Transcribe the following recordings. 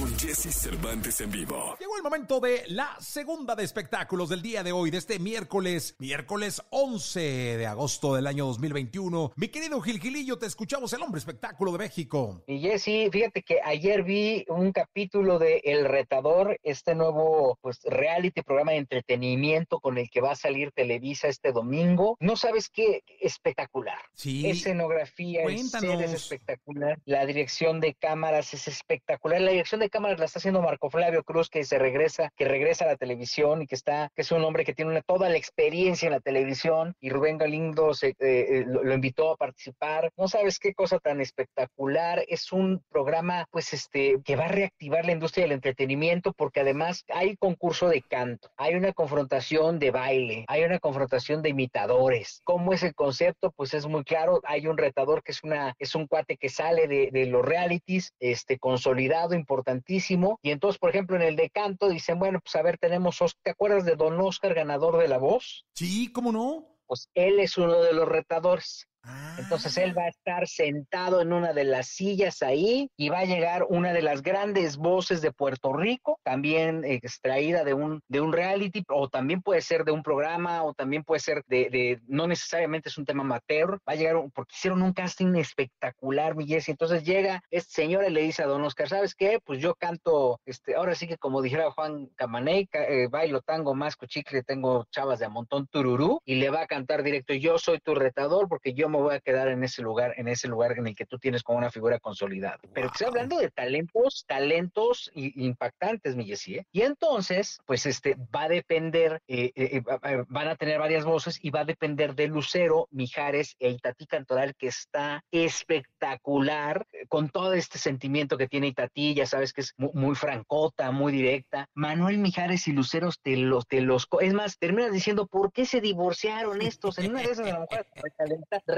con Jesse Cervantes en vivo. Llegó el momento de la segunda de espectáculos del día de hoy, de este miércoles, miércoles 11 de agosto del año 2021. Mi querido Gil Gilillo, te escuchamos el hombre espectáculo de México. Y Jesse, fíjate que ayer vi un capítulo de El Retador, este nuevo pues reality programa de entretenimiento con el que va a salir Televisa este domingo. No sabes qué espectacular. Sí. Escenografía es espectacular. La dirección de cámaras es espectacular. La dirección de cámaras la está haciendo Marco Flavio Cruz, que se regresa, que regresa a la televisión y que está, que es un hombre que tiene toda la experiencia en la televisión. Y Rubén Galindo se, eh, eh, lo, invitó a participar. No sabes qué cosa tan espectacular. Es un programa, pues, este, que va a reactivar la industria del entretenimiento, porque además hay concurso de canto, hay una confrontación de baile, hay una confrontación de imitadores. ¿Cómo es el concepto? Pues es muy claro. Hay un retador que es una es un cuate que sale de, los realities, este consolidado, importantísimo. Y entonces, por ejemplo, en el de canto dicen, bueno, pues a ver, tenemos, ¿te acuerdas de Don Oscar, ganador de La Voz? Sí, ¿cómo no? Pues él es uno de los retadores. Ah. Entonces él va a estar sentado en una de las sillas ahí y va a llegar una de las grandes voces de Puerto Rico, también extraída de un, de un reality, o también puede ser de un programa, o también puede ser de, de no necesariamente es un tema amateur, va a llegar, un, porque hicieron un casting espectacular, mi Jessy. Entonces llega este señor y le dice a Don Oscar, ¿sabes qué? Pues yo canto, este, ahora sí que como dijera Juan Camaney, eh, bailo tango, más chicle, tengo chavas de a montón tururú, y le va a cantar directo, yo soy tu retador porque yo me voy a quedar en ese lugar, en ese lugar en el que tú tienes como una figura consolidada. Pero estoy hablando de talentos, talentos impactantes, mi Jessy, ¿eh? Y entonces, pues este, va a depender, eh, eh, van a tener varias voces y va a depender de Lucero, Mijares e Itatí Cantoral, que está espectacular, con todo este sentimiento que tiene Itatí, ya sabes que es muy, muy francota, muy directa. Manuel Mijares y Luceros te los, te los, es más, terminas diciendo, ¿por qué se divorciaron estos? En una de esas a lo mejor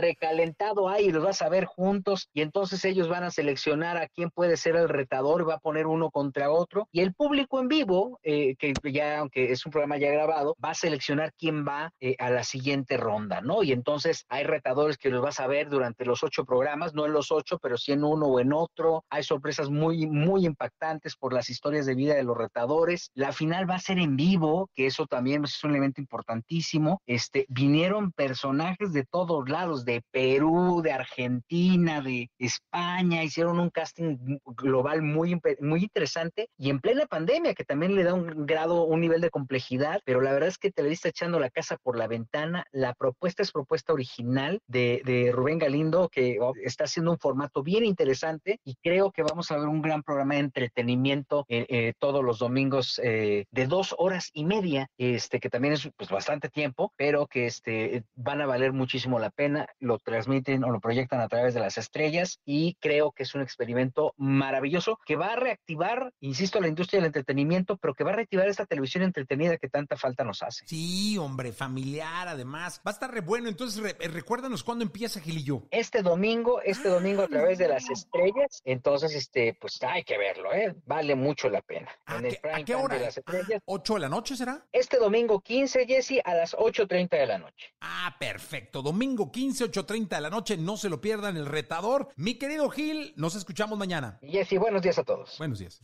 recalentado ahí y los vas a ver juntos y entonces ellos van a seleccionar a quién puede ser el retador va a poner uno contra otro y el público en vivo, eh, que ya aunque es un programa ya grabado, va a seleccionar quién va eh, a la siguiente ronda, ¿no? Y entonces hay retadores que los vas a ver durante los ocho programas, no en los ocho, pero sí en uno o en otro. Hay sorpresas muy, muy impactantes por las historias de vida de los retadores. La final va a ser en vivo, que eso también es un elemento importantísimo. Este, vinieron personajes de todos lados, de Perú, de Argentina, de España, hicieron un casting global muy, muy interesante y en plena pandemia, que también le da un grado, un nivel de complejidad, pero la verdad es que Televisa echando la casa por la ventana, la propuesta es propuesta original de, de Rubén Galindo, que está haciendo un formato bien interesante y creo que vamos a ver un gran programa de entretenimiento eh, eh, todos los domingos eh, de dos horas y media, este que también es pues, bastante tiempo, pero que este, van a valer muchísimo la pena, lo transmiten o lo proyectan a través de las estrellas y creo que es un experimento maravilloso que va a reactivar, insisto, la industria del entretenimiento, pero que va a reactivar esta televisión entretenida que tanta falta nos hace. Sí, hombre, familiar, además. Va a estar re bueno. Entonces, re recuérdanos cuándo empieza, Gilillo. Este domingo, este ah, domingo a través de las estrellas. Entonces, este, pues hay que verlo, ¿eh? Vale mucho la pena. ¿A, en el qué, ¿a qué hora? De las estrellas. Ah, ¿8 de la noche será? Este domingo 15, Jesse, a las 8.30 de la noche. Ah, perfecto. Domingo 15, 8.30 de la noche. No se lo pierdan el retador. Mi querido Gil, nos escuchamos mañana. Jesse, buenos días a todos. Buenos días.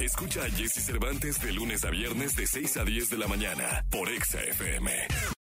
Escucha a Jesse Cervantes de lunes a viernes de 6 a 10 de la mañana por Exa FM.